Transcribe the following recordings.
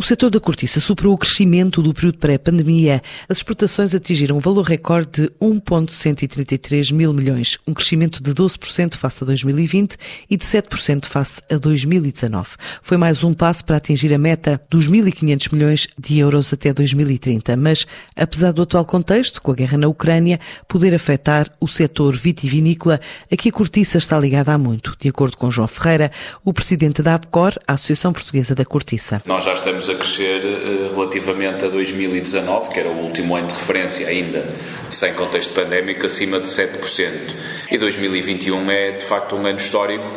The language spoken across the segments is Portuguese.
O setor da cortiça superou o crescimento do período pré-pandemia. As exportações atingiram um valor recorde de 1,133 mil milhões, um crescimento de 12% face a 2020 e de 7% face a 2019. Foi mais um passo para atingir a meta dos 1.500 milhões de euros até 2030. Mas, apesar do atual contexto, com a guerra na Ucrânia, poder afetar o setor vitivinícola, aqui a cortiça está ligada há muito. De acordo com João Ferreira, o presidente da APCOR, a Associação Portuguesa da Cortiça. Nós já estamos a crescer eh, relativamente a 2019, que era o último ano de referência ainda sem contexto pandémico, acima de 7%. E 2021 é de facto um ano histórico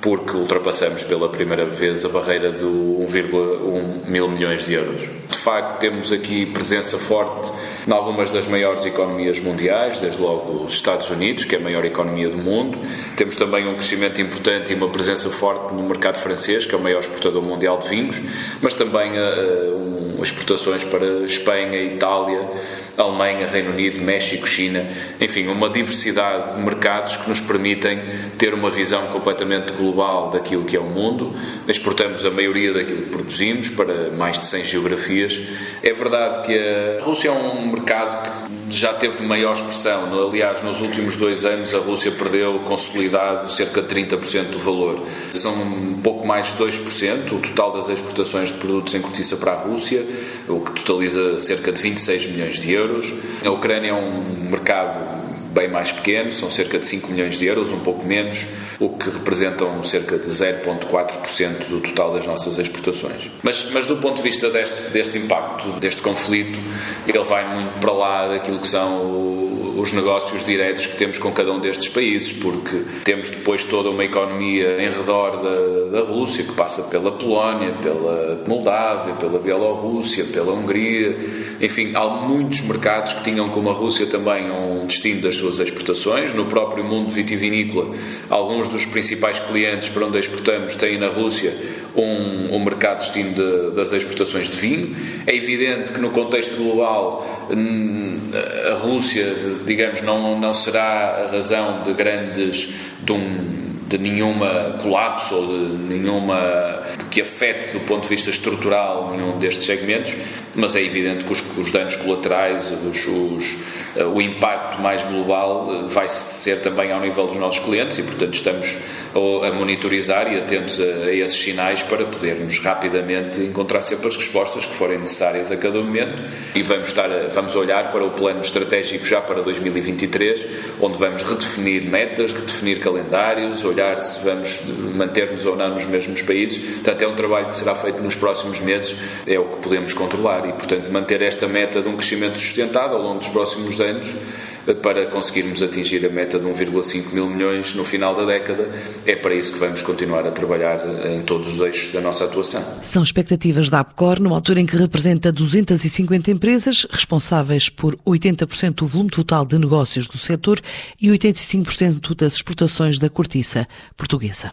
porque ultrapassamos pela primeira vez a barreira do 1,1 mil milhões de euros. De facto, temos aqui presença forte em algumas das maiores economias mundiais, desde logo os Estados Unidos, que é a maior economia do mundo. Temos também um crescimento importante e uma presença forte no mercado francês, que é o maior exportador mundial de vinhos, mas também uh, um, exportações para Espanha, Itália, Alemanha, Reino Unido, México, China, enfim, uma diversidade de mercados que nos permitem ter uma visão completamente global daquilo que é o mundo. Exportamos a maioria daquilo que produzimos para mais de 100 geografias. É verdade que a Rússia é um mercado que já teve maior expressão. Aliás, nos últimos dois anos a Rússia perdeu consolidado cerca de 30% do valor. São um pouco mais de 2% o total das exportações de produtos em cortiça para a Rússia, o que totaliza cerca de 26 milhões de euros. A Ucrânia é um mercado bem mais pequeno, são cerca de 5 milhões de euros, um pouco menos, o que representam cerca de 0,4% do total das nossas exportações. Mas, mas do ponto de vista deste, deste impacto, deste conflito, ele vai muito para lá daquilo que são os negócios diretos que temos com cada um destes países, porque temos depois toda uma economia em redor da, da Rússia, que passa pela Polónia, pela Moldávia, pela Bielorrússia, pela Hungria, enfim, há muitos mercados que tinham como a Rússia também um destino das suas exportações. No próprio mundo vitivinícola, alguns dos principais clientes para onde exportamos têm na Rússia um, um mercado destino de, das exportações de vinho. É evidente que no contexto global hum, a Rússia, digamos, não, não será a razão de grandes de um de nenhuma colapso ou de nenhuma que afete do ponto de vista estrutural nenhum destes segmentos, mas é evidente que os, os danos colaterais, os, os, o impacto mais global eh, vai ser também ao nível dos nossos clientes e, portanto, estamos a monitorizar e atentos a, esses sinais para podermos rapidamente encontrar sempre as respostas que forem necessárias a cada momento e vamos estar vamos olhar para o plano estratégico já para 2023, onde vamos redefinir metas, redefinir calendários, olhar se vamos manter-nos ou não nos mesmos países. Portanto, é um trabalho que será feito nos próximos meses, é o que podemos controlar e, portanto, manter esta meta de um crescimento sustentado ao longo dos anos para conseguirmos atingir a meta de 1,5 mil milhões no final da década. É para isso que vamos continuar a trabalhar em todos os eixos da nossa atuação. São expectativas da APCOR, numa altura em que representa 250 empresas, responsáveis por 80% do volume total de negócios do setor e 85% das exportações da cortiça portuguesa.